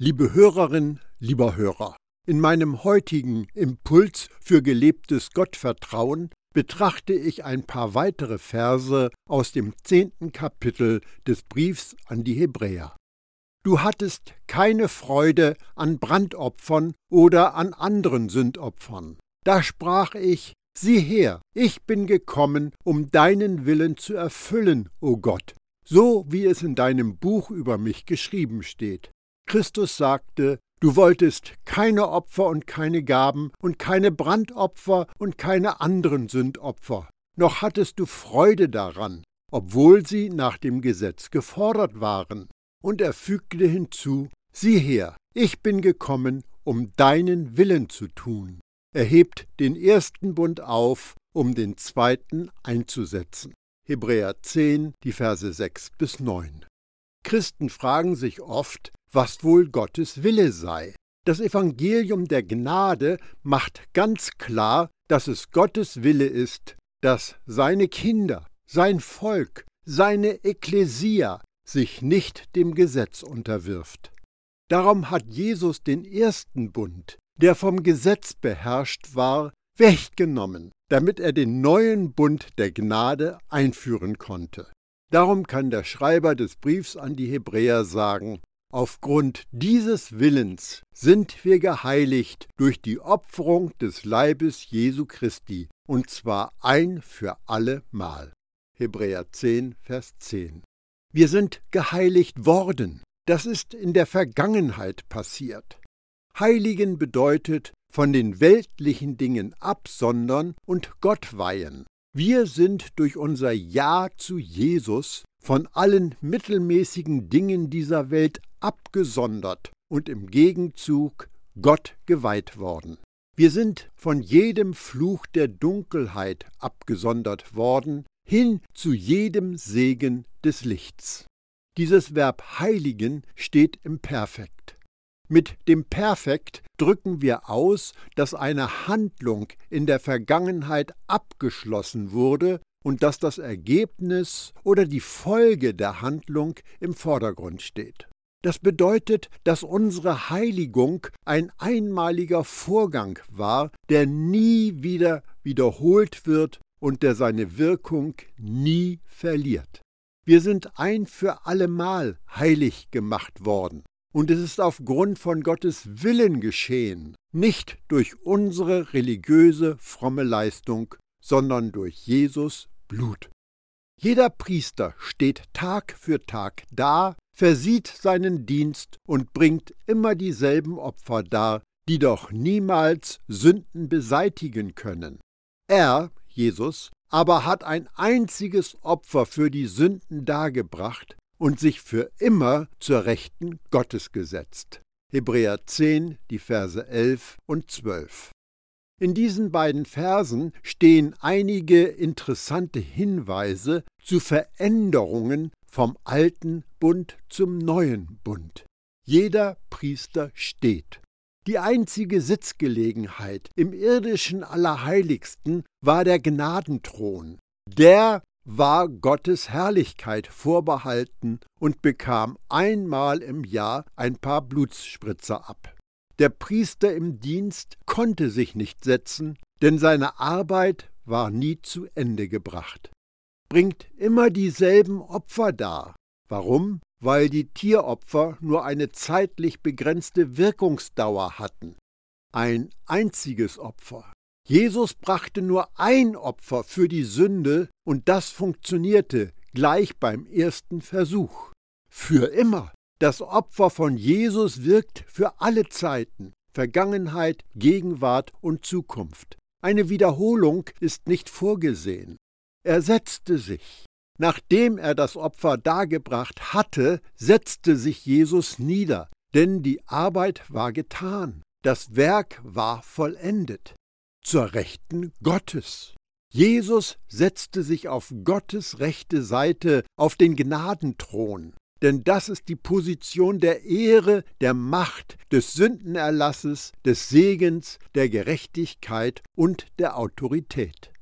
Liebe Hörerin, lieber Hörer, in meinem heutigen Impuls für gelebtes Gottvertrauen betrachte ich ein paar weitere Verse aus dem zehnten Kapitel des Briefs an die Hebräer. Du hattest keine Freude an Brandopfern oder an anderen Sündopfern. Da sprach ich, sieh her, ich bin gekommen, um deinen Willen zu erfüllen, o Gott, so wie es in deinem Buch über mich geschrieben steht. Christus sagte, du wolltest keine Opfer und keine Gaben und keine Brandopfer und keine anderen Sündopfer, noch hattest du Freude daran, obwohl sie nach dem Gesetz gefordert waren. Und er fügte hinzu, sieh her, ich bin gekommen, um deinen Willen zu tun. Er hebt den ersten Bund auf, um den zweiten einzusetzen. Hebräer 10, die Verse 6 bis 9. Christen fragen sich oft, was wohl Gottes Wille sei. Das Evangelium der Gnade macht ganz klar, dass es Gottes Wille ist, dass seine Kinder, sein Volk, seine Ekklesia sich nicht dem Gesetz unterwirft. Darum hat Jesus den ersten Bund, der vom Gesetz beherrscht war, weggenommen, damit er den neuen Bund der Gnade einführen konnte. Darum kann der Schreiber des Briefs an die Hebräer sagen, Aufgrund dieses Willens sind wir geheiligt durch die Opferung des Leibes Jesu Christi, und zwar ein für alle Mal. Hebräer 10, Vers 10. Wir sind geheiligt worden. Das ist in der Vergangenheit passiert. Heiligen bedeutet von den weltlichen Dingen absondern und Gott weihen. Wir sind durch unser Ja zu Jesus von allen mittelmäßigen Dingen dieser Welt abgesondert und im Gegenzug Gott geweiht worden. Wir sind von jedem Fluch der Dunkelheit abgesondert worden, hin zu jedem Segen des Lichts. Dieses Verb heiligen steht im Perfekt. Mit dem Perfekt drücken wir aus, dass eine Handlung in der Vergangenheit abgeschlossen wurde und dass das Ergebnis oder die Folge der Handlung im Vordergrund steht. Das bedeutet, dass unsere Heiligung ein einmaliger Vorgang war, der nie wieder wiederholt wird und der seine Wirkung nie verliert. Wir sind ein für allemal heilig gemacht worden. Und es ist aufgrund von Gottes Willen geschehen, nicht durch unsere religiöse fromme Leistung, sondern durch Jesus Blut. Jeder Priester steht Tag für Tag da, versieht seinen Dienst und bringt immer dieselben Opfer dar, die doch niemals Sünden beseitigen können. Er, Jesus, aber hat ein einziges Opfer für die Sünden dargebracht und sich für immer zur Rechten Gottes gesetzt. Hebräer 10, die Verse 11 und 12. In diesen beiden Versen stehen einige interessante Hinweise zu Veränderungen vom alten Bund zum neuen Bund. Jeder Priester steht. Die einzige Sitzgelegenheit im irdischen Allerheiligsten war der Gnadenthron. Der war Gottes Herrlichkeit vorbehalten und bekam einmal im Jahr ein paar Blutspritzer ab. Der Priester im Dienst konnte sich nicht setzen, denn seine Arbeit war nie zu Ende gebracht. Bringt immer dieselben Opfer dar. Warum? Weil die Tieropfer nur eine zeitlich begrenzte Wirkungsdauer hatten. Ein einziges Opfer. Jesus brachte nur ein Opfer für die Sünde und das funktionierte gleich beim ersten Versuch. Für immer. Das Opfer von Jesus wirkt für alle Zeiten, Vergangenheit, Gegenwart und Zukunft. Eine Wiederholung ist nicht vorgesehen. Er setzte sich. Nachdem er das Opfer dargebracht hatte, setzte sich Jesus nieder, denn die Arbeit war getan, das Werk war vollendet, zur Rechten Gottes. Jesus setzte sich auf Gottes rechte Seite auf den Gnadenthron denn das ist die Position der Ehre, der Macht, des Sündenerlasses, des Segens, der Gerechtigkeit und der Autorität.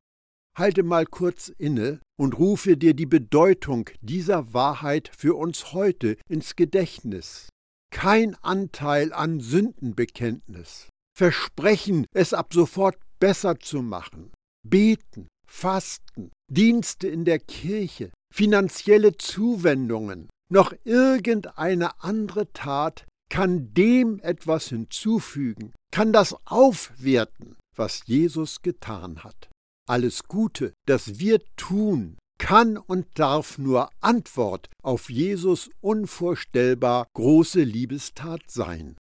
Halte mal kurz inne und rufe dir die Bedeutung dieser Wahrheit für uns heute ins Gedächtnis. kein Anteil an Sündenbekenntnis, Versprechen, es ab sofort besser zu machen, Beten, Fasten, Dienste in der Kirche, finanzielle Zuwendungen, noch irgendeine andere Tat kann dem etwas hinzufügen, kann das aufwerten, was Jesus getan hat. Alles Gute, das wir tun, kann und darf nur Antwort auf Jesus unvorstellbar große Liebestat sein.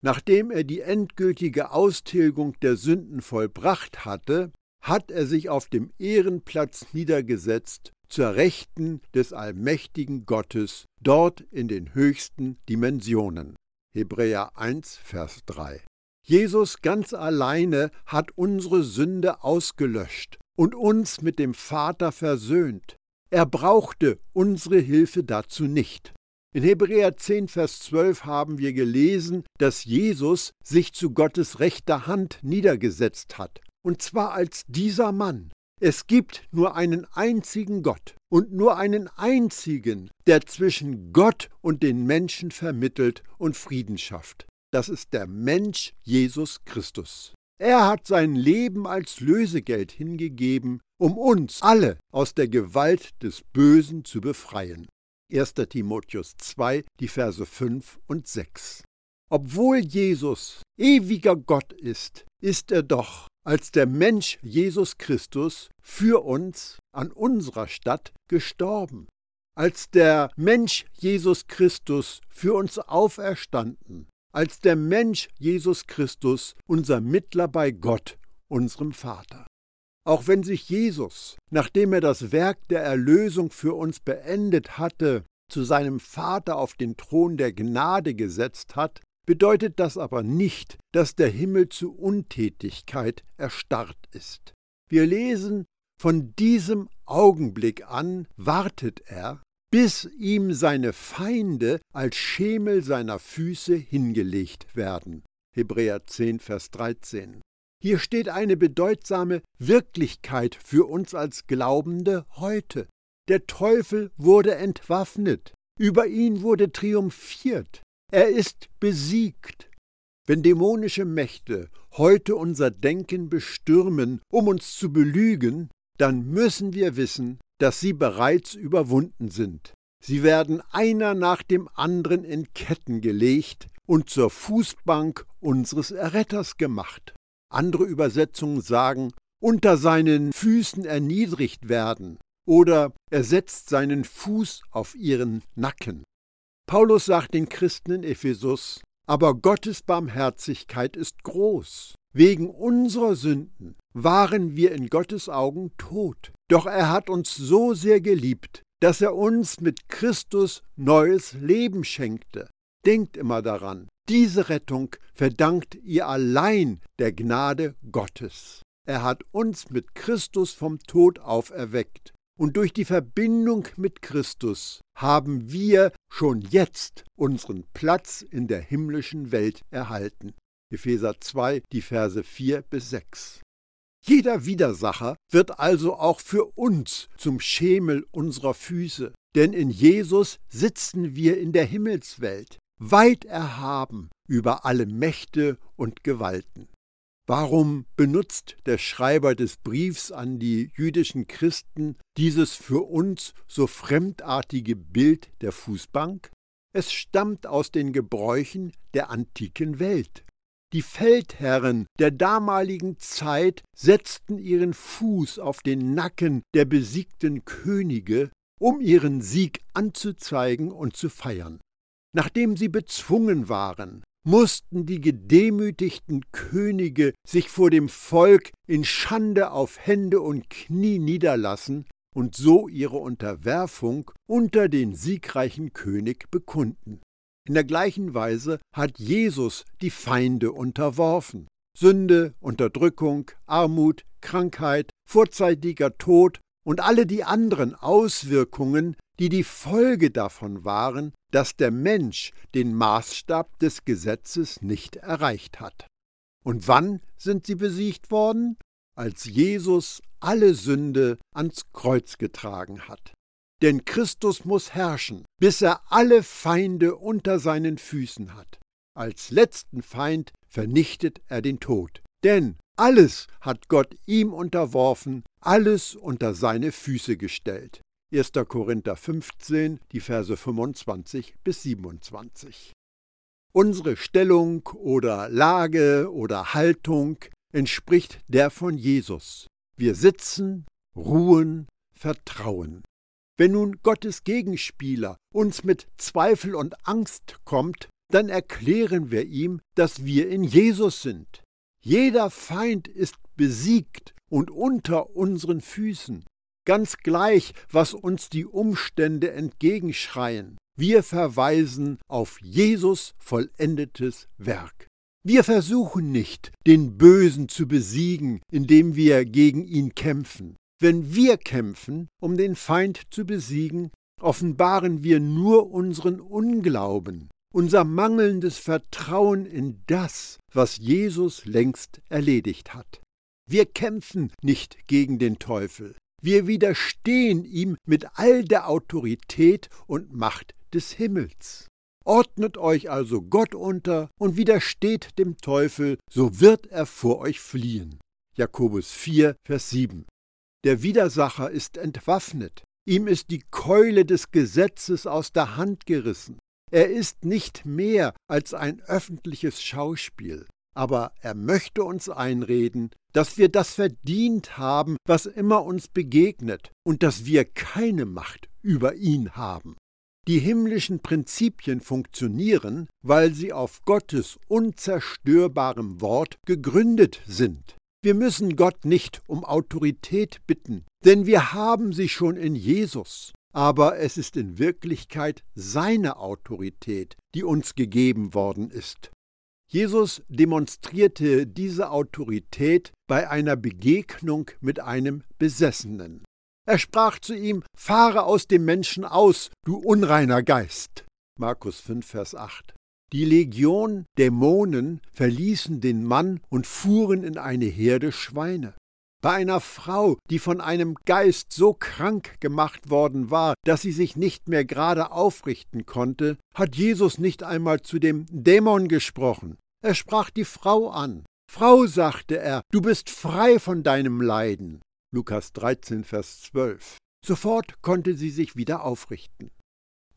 Nachdem er die endgültige Austilgung der Sünden vollbracht hatte, hat er sich auf dem Ehrenplatz niedergesetzt zur Rechten des allmächtigen Gottes, dort in den höchsten Dimensionen. Hebräer 1, Vers 3. Jesus ganz alleine hat unsere Sünde ausgelöscht und uns mit dem Vater versöhnt. Er brauchte unsere Hilfe dazu nicht. In Hebräer 10, Vers 12 haben wir gelesen, dass Jesus sich zu Gottes rechter Hand niedergesetzt hat, und zwar als dieser Mann. Es gibt nur einen einzigen Gott und nur einen einzigen, der zwischen Gott und den Menschen vermittelt und Frieden schafft. Das ist der Mensch Jesus Christus. Er hat sein Leben als Lösegeld hingegeben, um uns alle aus der Gewalt des Bösen zu befreien. 1. Timotheus 2, die Verse 5 und 6. Obwohl Jesus ewiger Gott ist, ist er doch als der Mensch Jesus Christus für uns an unserer Stadt gestorben. Als der Mensch Jesus Christus für uns auferstanden als der Mensch Jesus Christus, unser Mittler bei Gott, unserem Vater. Auch wenn sich Jesus, nachdem er das Werk der Erlösung für uns beendet hatte, zu seinem Vater auf den Thron der Gnade gesetzt hat, bedeutet das aber nicht, dass der Himmel zu Untätigkeit erstarrt ist. Wir lesen, von diesem Augenblick an wartet er, bis ihm seine Feinde als Schemel seiner Füße hingelegt werden. Hebräer 10, Vers 13. Hier steht eine bedeutsame Wirklichkeit für uns als Glaubende heute. Der Teufel wurde entwaffnet, über ihn wurde triumphiert, er ist besiegt. Wenn dämonische Mächte heute unser Denken bestürmen, um uns zu belügen, dann müssen wir wissen, dass sie bereits überwunden sind. Sie werden einer nach dem anderen in Ketten gelegt und zur Fußbank unseres Erretters gemacht. Andere Übersetzungen sagen, unter seinen Füßen erniedrigt werden oder er setzt seinen Fuß auf ihren Nacken. Paulus sagt den Christen in Ephesus, aber Gottes Barmherzigkeit ist groß. Wegen unserer Sünden waren wir in Gottes Augen tot. Doch er hat uns so sehr geliebt, dass er uns mit Christus neues Leben schenkte. Denkt immer daran, diese Rettung verdankt ihr allein der Gnade Gottes. Er hat uns mit Christus vom Tod auferweckt. Und durch die Verbindung mit Christus haben wir schon jetzt unseren Platz in der himmlischen Welt erhalten. Epheser 2, die Verse 4 bis 6. Jeder Widersacher wird also auch für uns zum Schemel unserer Füße, denn in Jesus sitzen wir in der Himmelswelt, weit erhaben über alle Mächte und Gewalten. Warum benutzt der Schreiber des Briefs an die jüdischen Christen dieses für uns so fremdartige Bild der Fußbank? Es stammt aus den Gebräuchen der antiken Welt. Die Feldherren der damaligen Zeit setzten ihren Fuß auf den Nacken der besiegten Könige, um ihren Sieg anzuzeigen und zu feiern. Nachdem sie bezwungen waren, mussten die gedemütigten Könige sich vor dem Volk in Schande auf Hände und Knie niederlassen und so ihre Unterwerfung unter den siegreichen König bekunden. In der gleichen Weise hat Jesus die Feinde unterworfen. Sünde, Unterdrückung, Armut, Krankheit, vorzeitiger Tod und alle die anderen Auswirkungen, die die Folge davon waren, dass der Mensch den Maßstab des Gesetzes nicht erreicht hat. Und wann sind sie besiegt worden? Als Jesus alle Sünde ans Kreuz getragen hat. Denn Christus muss herrschen, bis er alle Feinde unter seinen Füßen hat. Als letzten Feind vernichtet er den Tod. Denn alles hat Gott ihm unterworfen, alles unter seine Füße gestellt. 1. Korinther 15, die Verse 25 bis 27. Unsere Stellung oder Lage oder Haltung entspricht der von Jesus. Wir sitzen, ruhen, vertrauen. Wenn nun Gottes Gegenspieler uns mit Zweifel und Angst kommt, dann erklären wir ihm, dass wir in Jesus sind. Jeder Feind ist besiegt und unter unseren Füßen. Ganz gleich, was uns die Umstände entgegenschreien. Wir verweisen auf Jesus vollendetes Werk. Wir versuchen nicht, den Bösen zu besiegen, indem wir gegen ihn kämpfen. Wenn wir kämpfen, um den Feind zu besiegen, offenbaren wir nur unseren Unglauben, unser mangelndes Vertrauen in das, was Jesus längst erledigt hat. Wir kämpfen nicht gegen den Teufel, wir widerstehen ihm mit all der Autorität und Macht des Himmels. Ordnet euch also Gott unter und widersteht dem Teufel, so wird er vor euch fliehen. Jakobus 4, Vers 7. Der Widersacher ist entwaffnet. Ihm ist die Keule des Gesetzes aus der Hand gerissen. Er ist nicht mehr als ein öffentliches Schauspiel. Aber er möchte uns einreden, dass wir das verdient haben, was immer uns begegnet, und dass wir keine Macht über ihn haben. Die himmlischen Prinzipien funktionieren, weil sie auf Gottes unzerstörbarem Wort gegründet sind. Wir müssen Gott nicht um Autorität bitten, denn wir haben sie schon in Jesus. Aber es ist in Wirklichkeit seine Autorität, die uns gegeben worden ist. Jesus demonstrierte diese Autorität bei einer Begegnung mit einem Besessenen. Er sprach zu ihm, Fahre aus dem Menschen aus, du unreiner Geist. Markus 5, Vers 8. Die Legion Dämonen verließen den Mann und fuhren in eine Herde Schweine. Bei einer Frau, die von einem Geist so krank gemacht worden war, dass sie sich nicht mehr gerade aufrichten konnte, hat Jesus nicht einmal zu dem Dämon gesprochen. Er sprach die Frau an. Frau, sagte er, du bist frei von deinem Leiden. Lukas 13, Vers 12. Sofort konnte sie sich wieder aufrichten.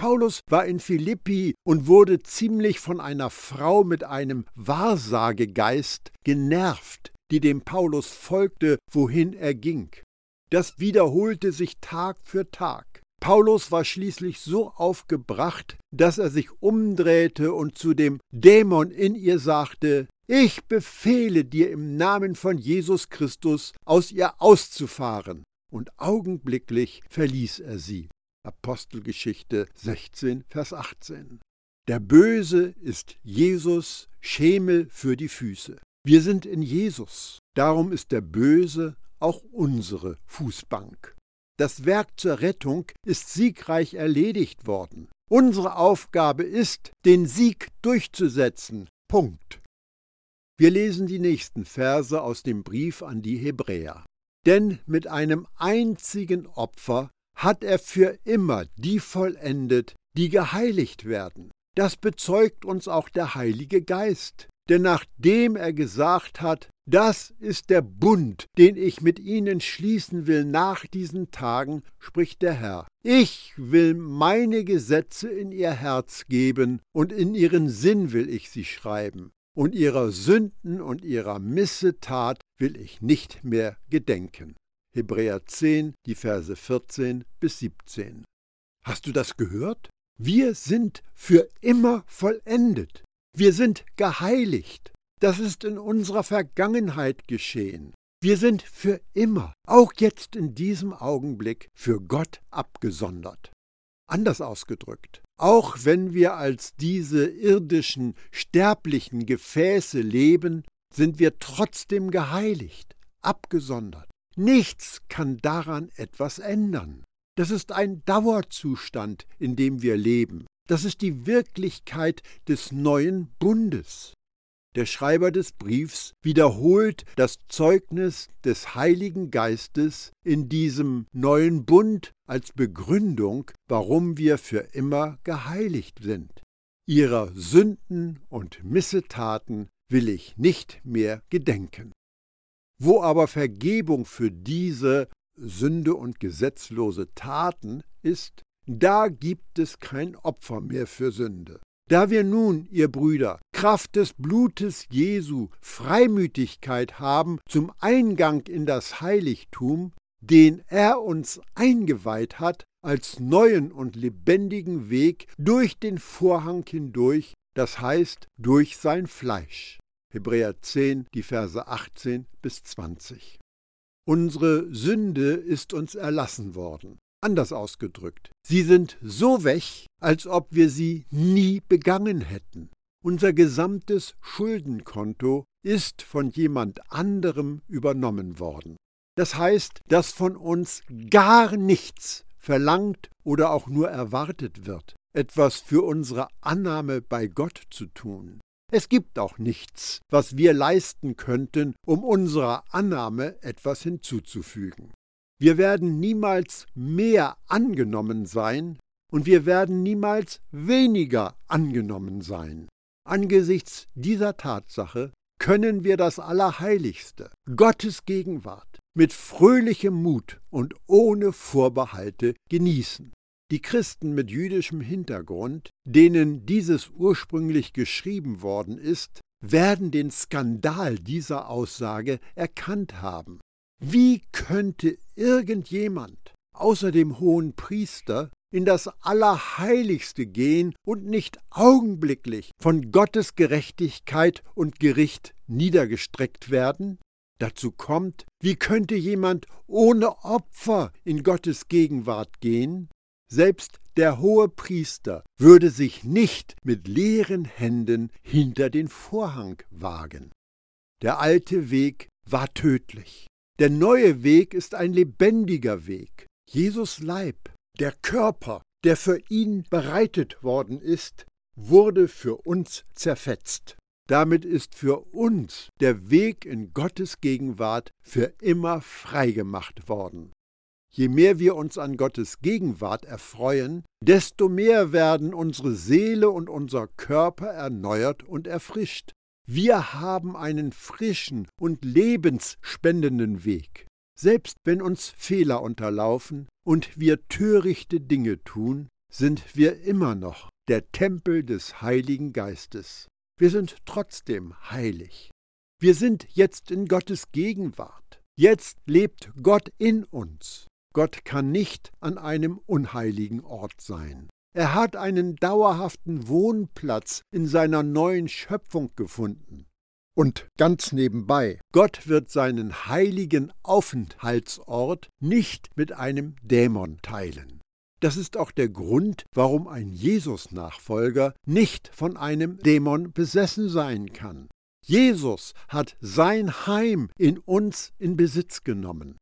Paulus war in Philippi und wurde ziemlich von einer Frau mit einem Wahrsagegeist genervt, die dem Paulus folgte, wohin er ging. Das wiederholte sich Tag für Tag. Paulus war schließlich so aufgebracht, dass er sich umdrehte und zu dem Dämon in ihr sagte, ich befehle dir im Namen von Jesus Christus, aus ihr auszufahren. Und augenblicklich verließ er sie. Apostelgeschichte 16, Vers 18. Der Böse ist Jesus Schemel für die Füße. Wir sind in Jesus. Darum ist der Böse auch unsere Fußbank. Das Werk zur Rettung ist siegreich erledigt worden. Unsere Aufgabe ist, den Sieg durchzusetzen. Punkt. Wir lesen die nächsten Verse aus dem Brief an die Hebräer. Denn mit einem einzigen Opfer hat er für immer die vollendet, die geheiligt werden. Das bezeugt uns auch der Heilige Geist. Denn nachdem er gesagt hat, das ist der Bund, den ich mit ihnen schließen will nach diesen Tagen, spricht der Herr. Ich will meine Gesetze in ihr Herz geben, und in ihren Sinn will ich sie schreiben, und ihrer Sünden und ihrer Missetat will ich nicht mehr gedenken. Hebräer 10, die Verse 14 bis 17. Hast du das gehört? Wir sind für immer vollendet. Wir sind geheiligt. Das ist in unserer Vergangenheit geschehen. Wir sind für immer, auch jetzt in diesem Augenblick, für Gott abgesondert. Anders ausgedrückt, auch wenn wir als diese irdischen, sterblichen Gefäße leben, sind wir trotzdem geheiligt, abgesondert. Nichts kann daran etwas ändern. Das ist ein Dauerzustand, in dem wir leben. Das ist die Wirklichkeit des neuen Bundes. Der Schreiber des Briefs wiederholt das Zeugnis des Heiligen Geistes in diesem neuen Bund als Begründung, warum wir für immer geheiligt sind. Ihrer Sünden und Missetaten will ich nicht mehr gedenken. Wo aber Vergebung für diese Sünde und gesetzlose Taten ist, da gibt es kein Opfer mehr für Sünde. Da wir nun, ihr Brüder, Kraft des Blutes Jesu Freimütigkeit haben zum Eingang in das Heiligtum, den er uns eingeweiht hat, als neuen und lebendigen Weg durch den Vorhang hindurch, das heißt durch sein Fleisch. Hebräer 10, die Verse 18 bis 20. Unsere Sünde ist uns erlassen worden. Anders ausgedrückt, sie sind so weg, als ob wir sie nie begangen hätten. Unser gesamtes Schuldenkonto ist von jemand anderem übernommen worden. Das heißt, dass von uns gar nichts verlangt oder auch nur erwartet wird, etwas für unsere Annahme bei Gott zu tun. Es gibt auch nichts, was wir leisten könnten, um unserer Annahme etwas hinzuzufügen. Wir werden niemals mehr angenommen sein und wir werden niemals weniger angenommen sein. Angesichts dieser Tatsache können wir das Allerheiligste, Gottes Gegenwart, mit fröhlichem Mut und ohne Vorbehalte genießen. Die Christen mit jüdischem Hintergrund, denen dieses ursprünglich geschrieben worden ist, werden den Skandal dieser Aussage erkannt haben. Wie könnte irgendjemand außer dem hohen Priester in das Allerheiligste gehen und nicht augenblicklich von Gottes Gerechtigkeit und Gericht niedergestreckt werden? Dazu kommt, wie könnte jemand ohne Opfer in Gottes Gegenwart gehen? Selbst der hohe Priester würde sich nicht mit leeren Händen hinter den Vorhang wagen. Der alte Weg war tödlich. Der neue Weg ist ein lebendiger Weg. Jesus Leib, der Körper, der für ihn bereitet worden ist, wurde für uns zerfetzt. Damit ist für uns der Weg in Gottes Gegenwart für immer freigemacht worden. Je mehr wir uns an Gottes Gegenwart erfreuen, desto mehr werden unsere Seele und unser Körper erneuert und erfrischt. Wir haben einen frischen und lebensspendenden Weg. Selbst wenn uns Fehler unterlaufen und wir törichte Dinge tun, sind wir immer noch der Tempel des Heiligen Geistes. Wir sind trotzdem heilig. Wir sind jetzt in Gottes Gegenwart. Jetzt lebt Gott in uns. Gott kann nicht an einem unheiligen Ort sein. Er hat einen dauerhaften Wohnplatz in seiner neuen Schöpfung gefunden. Und ganz nebenbei, Gott wird seinen heiligen Aufenthaltsort nicht mit einem Dämon teilen. Das ist auch der Grund, warum ein Jesus-Nachfolger nicht von einem Dämon besessen sein kann. Jesus hat sein Heim in uns in Besitz genommen.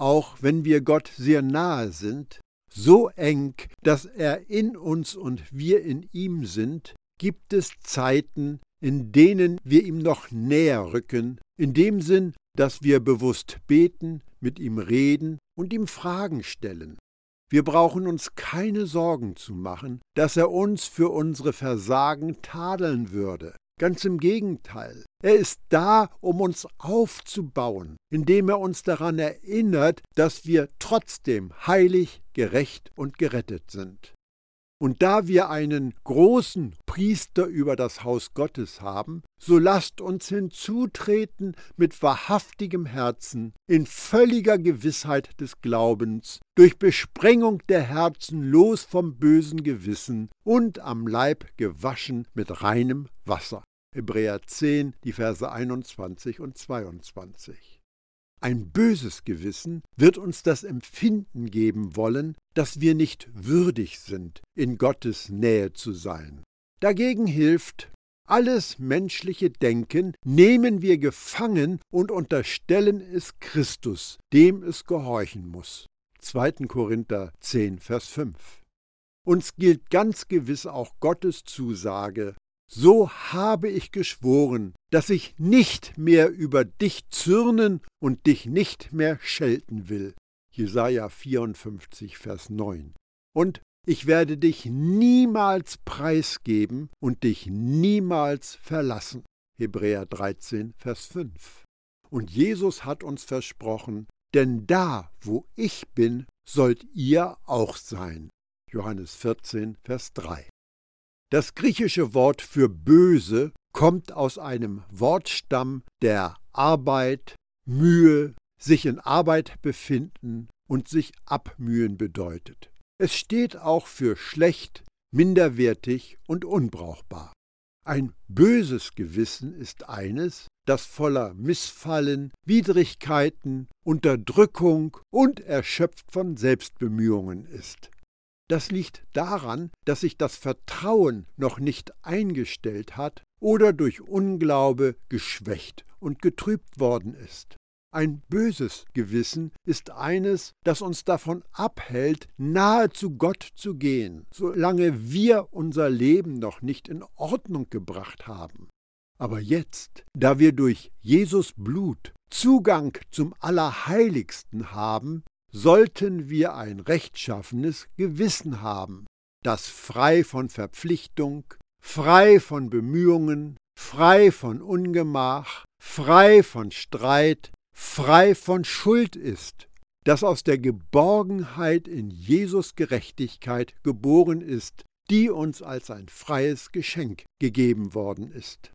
Auch wenn wir Gott sehr nahe sind, so eng, dass er in uns und wir in ihm sind, gibt es Zeiten, in denen wir ihm noch näher rücken, in dem Sinn, dass wir bewusst beten, mit ihm reden und ihm Fragen stellen. Wir brauchen uns keine Sorgen zu machen, dass er uns für unsere Versagen tadeln würde. Ganz im Gegenteil. Er ist da, um uns aufzubauen, indem er uns daran erinnert, dass wir trotzdem heilig, gerecht und gerettet sind. Und da wir einen großen Priester über das Haus Gottes haben, so lasst uns hinzutreten mit wahrhaftigem Herzen, in völliger Gewissheit des Glaubens, durch Besprengung der Herzen los vom bösen Gewissen und am Leib gewaschen mit reinem Wasser. Hebräer 10, die Verse 21 und 22. Ein böses Gewissen wird uns das Empfinden geben wollen, dass wir nicht würdig sind, in Gottes Nähe zu sein. Dagegen hilft, alles menschliche Denken nehmen wir gefangen und unterstellen es Christus, dem es gehorchen muss. 2. Korinther 10, Vers 5. Uns gilt ganz gewiss auch Gottes Zusage, so habe ich geschworen, dass ich nicht mehr über dich zürnen und dich nicht mehr schelten will. Jesaja 54, Vers 9. Und ich werde dich niemals preisgeben und dich niemals verlassen. Hebräer 13, Vers 5. Und Jesus hat uns versprochen, denn da, wo ich bin, sollt ihr auch sein. Johannes 14, Vers 3. Das griechische Wort für böse kommt aus einem Wortstamm, der Arbeit, Mühe, sich in Arbeit befinden und sich abmühen bedeutet. Es steht auch für schlecht, minderwertig und unbrauchbar. Ein böses Gewissen ist eines, das voller Missfallen, Widrigkeiten, Unterdrückung und erschöpft von Selbstbemühungen ist. Das liegt daran, dass sich das Vertrauen noch nicht eingestellt hat oder durch Unglaube geschwächt und getrübt worden ist. Ein böses Gewissen ist eines, das uns davon abhält, nahe zu Gott zu gehen, solange wir unser Leben noch nicht in Ordnung gebracht haben. Aber jetzt, da wir durch Jesus Blut Zugang zum Allerheiligsten haben, sollten wir ein rechtschaffenes Gewissen haben, das frei von Verpflichtung, frei von Bemühungen, frei von Ungemach, frei von Streit, frei von Schuld ist, das aus der Geborgenheit in Jesus Gerechtigkeit geboren ist, die uns als ein freies Geschenk gegeben worden ist.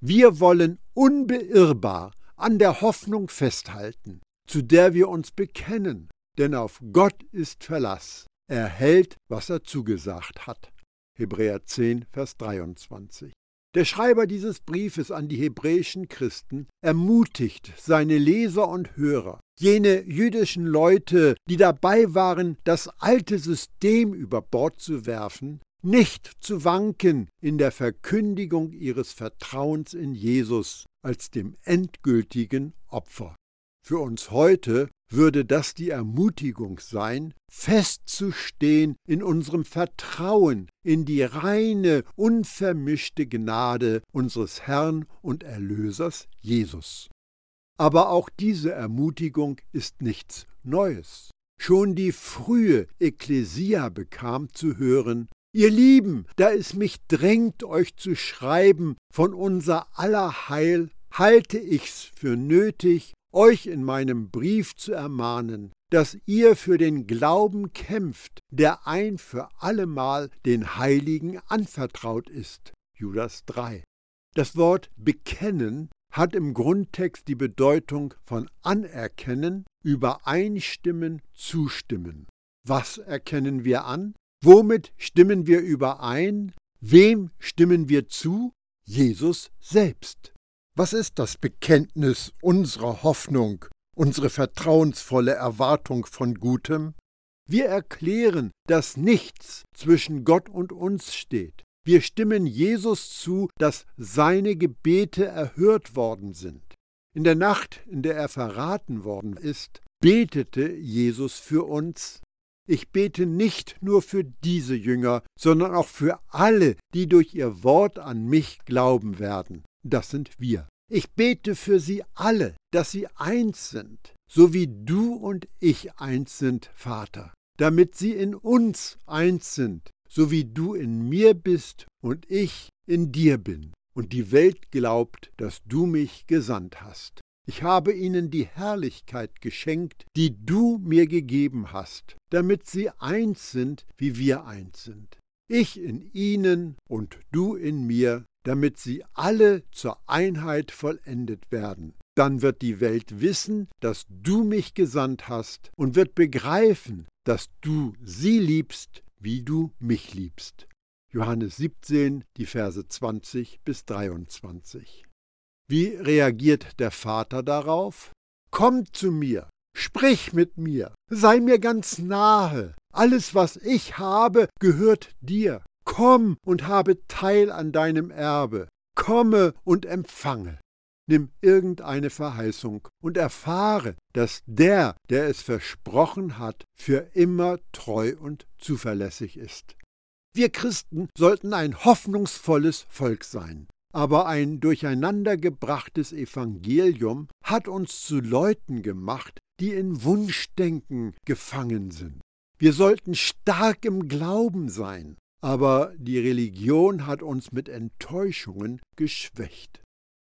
Wir wollen unbeirrbar an der Hoffnung festhalten, zu der wir uns bekennen, denn auf Gott ist Verlass. Er hält, was er zugesagt hat. Hebräer 10, Vers 23. Der Schreiber dieses Briefes an die hebräischen Christen ermutigt seine Leser und Hörer, jene jüdischen Leute, die dabei waren, das alte System über Bord zu werfen, nicht zu wanken in der Verkündigung ihres Vertrauens in Jesus als dem endgültigen Opfer. Für uns heute würde das die Ermutigung sein, festzustehen in unserem Vertrauen in die reine, unvermischte Gnade unseres Herrn und Erlösers Jesus. Aber auch diese Ermutigung ist nichts Neues. Schon die frühe Ekklesia bekam zu hören, Ihr Lieben, da es mich drängt, euch zu schreiben von unser aller Heil, halte ich's für nötig, euch in meinem Brief zu ermahnen, dass ihr für den Glauben kämpft, der ein für allemal den Heiligen anvertraut ist. Judas 3. Das Wort bekennen hat im Grundtext die Bedeutung von anerkennen, übereinstimmen, zustimmen. Was erkennen wir an? Womit stimmen wir überein? Wem stimmen wir zu? Jesus selbst. Was ist das Bekenntnis unserer Hoffnung, unsere vertrauensvolle Erwartung von Gutem? Wir erklären, dass nichts zwischen Gott und uns steht. Wir stimmen Jesus zu, dass seine Gebete erhört worden sind. In der Nacht, in der er verraten worden ist, betete Jesus für uns. Ich bete nicht nur für diese Jünger, sondern auch für alle, die durch ihr Wort an mich glauben werden das sind wir. Ich bete für sie alle, dass sie eins sind, so wie du und ich eins sind, Vater, damit sie in uns eins sind, so wie du in mir bist und ich in dir bin, und die Welt glaubt, dass du mich gesandt hast. Ich habe ihnen die Herrlichkeit geschenkt, die du mir gegeben hast, damit sie eins sind, wie wir eins sind. Ich in ihnen und du in mir, damit sie alle zur Einheit vollendet werden. Dann wird die Welt wissen, dass du mich gesandt hast und wird begreifen, dass du sie liebst, wie du mich liebst. Johannes 17, die Verse 20 bis 23. Wie reagiert der Vater darauf? Komm zu mir, sprich mit mir, sei mir ganz nahe. Alles, was ich habe, gehört dir. Komm und habe Teil an deinem Erbe. Komme und empfange. Nimm irgendeine Verheißung und erfahre, dass der, der es versprochen hat, für immer treu und zuverlässig ist. Wir Christen sollten ein hoffnungsvolles Volk sein. Aber ein durcheinandergebrachtes Evangelium hat uns zu Leuten gemacht, die in Wunschdenken gefangen sind. Wir sollten stark im Glauben sein, aber die Religion hat uns mit Enttäuschungen geschwächt.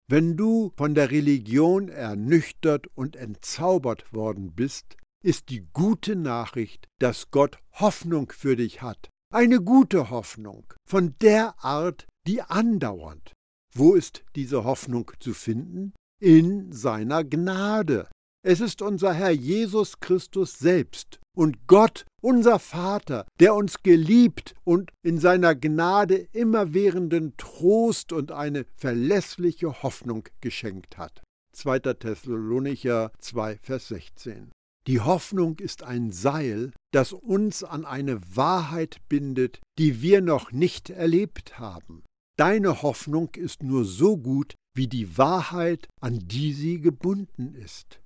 Wenn du von der Religion ernüchtert und entzaubert worden bist, ist die gute Nachricht, dass Gott Hoffnung für dich hat. Eine gute Hoffnung, von der Art, die andauert. Wo ist diese Hoffnung zu finden? In seiner Gnade. Es ist unser Herr Jesus Christus selbst und Gott, unser Vater, der uns geliebt und in seiner Gnade immerwährenden Trost und eine verlässliche Hoffnung geschenkt hat. 2. Thessalonicher 2, Vers 16. Die Hoffnung ist ein Seil, das uns an eine Wahrheit bindet, die wir noch nicht erlebt haben. Deine Hoffnung ist nur so gut wie die Wahrheit, an die sie gebunden ist.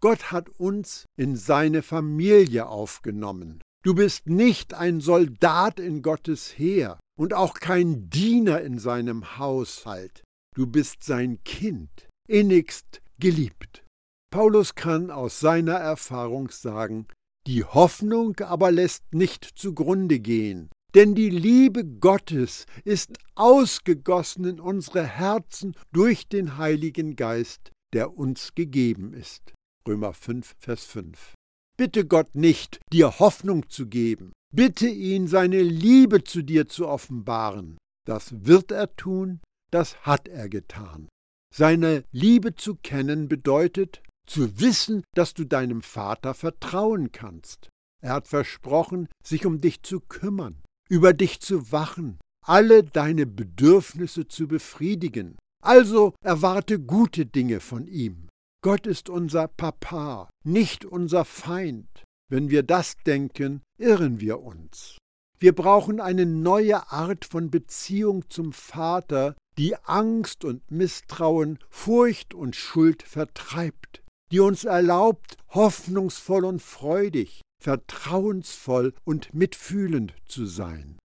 Gott hat uns in seine Familie aufgenommen. Du bist nicht ein Soldat in Gottes Heer und auch kein Diener in seinem Haushalt. Du bist sein Kind, innigst geliebt. Paulus kann aus seiner Erfahrung sagen, die Hoffnung aber lässt nicht zugrunde gehen, denn die Liebe Gottes ist ausgegossen in unsere Herzen durch den Heiligen Geist, der uns gegeben ist. Römer 5, Vers 5. Bitte Gott nicht, dir Hoffnung zu geben. Bitte ihn, seine Liebe zu dir zu offenbaren. Das wird er tun, das hat er getan. Seine Liebe zu kennen bedeutet, zu wissen, dass du deinem Vater vertrauen kannst. Er hat versprochen, sich um dich zu kümmern über dich zu wachen, alle deine Bedürfnisse zu befriedigen. Also erwarte gute Dinge von ihm. Gott ist unser Papa, nicht unser Feind. Wenn wir das denken, irren wir uns. Wir brauchen eine neue Art von Beziehung zum Vater, die Angst und Misstrauen, Furcht und Schuld vertreibt, die uns erlaubt, hoffnungsvoll und freudig, vertrauensvoll und mitfühlend zu sein.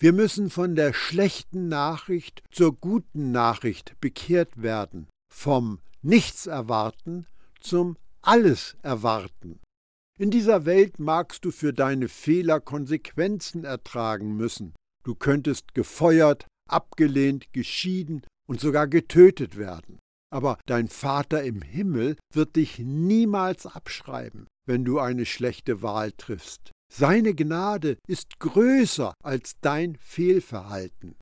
Wir müssen von der schlechten Nachricht zur guten Nachricht bekehrt werden, vom Nichts erwarten zum Alles erwarten. In dieser Welt magst du für deine Fehler Konsequenzen ertragen müssen. Du könntest gefeuert, abgelehnt, geschieden und sogar getötet werden. Aber dein Vater im Himmel wird dich niemals abschreiben wenn du eine schlechte Wahl triffst. Seine Gnade ist größer als dein Fehlverhalten.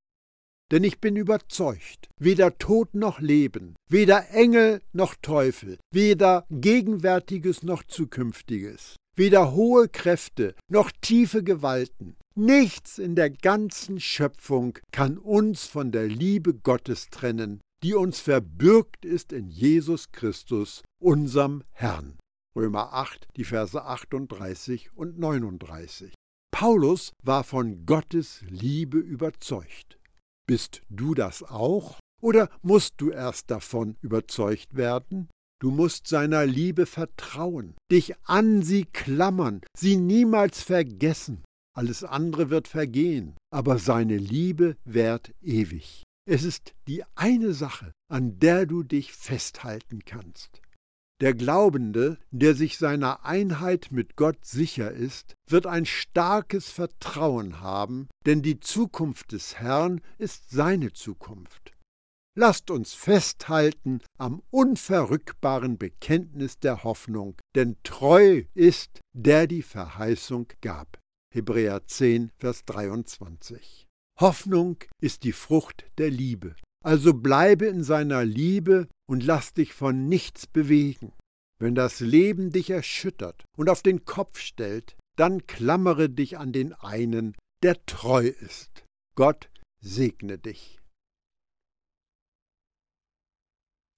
Denn ich bin überzeugt, weder Tod noch Leben, weder Engel noch Teufel, weder Gegenwärtiges noch Zukünftiges, weder hohe Kräfte noch tiefe Gewalten, nichts in der ganzen Schöpfung kann uns von der Liebe Gottes trennen, die uns verbürgt ist in Jesus Christus, unserem Herrn. Römer 8, die Verse 38 und 39. Paulus war von Gottes Liebe überzeugt. Bist du das auch? Oder musst du erst davon überzeugt werden? Du musst seiner Liebe vertrauen, dich an sie klammern, sie niemals vergessen. Alles andere wird vergehen, aber seine Liebe währt ewig. Es ist die eine Sache, an der du dich festhalten kannst. Der Glaubende, der sich seiner Einheit mit Gott sicher ist, wird ein starkes Vertrauen haben, denn die Zukunft des Herrn ist seine Zukunft. Lasst uns festhalten am unverrückbaren Bekenntnis der Hoffnung, denn treu ist, der die Verheißung gab. Hebräer 10, Vers 23. Hoffnung ist die Frucht der Liebe. Also bleibe in seiner Liebe und lass dich von nichts bewegen. Wenn das Leben dich erschüttert und auf den Kopf stellt, dann klammere dich an den einen, der treu ist. Gott segne dich.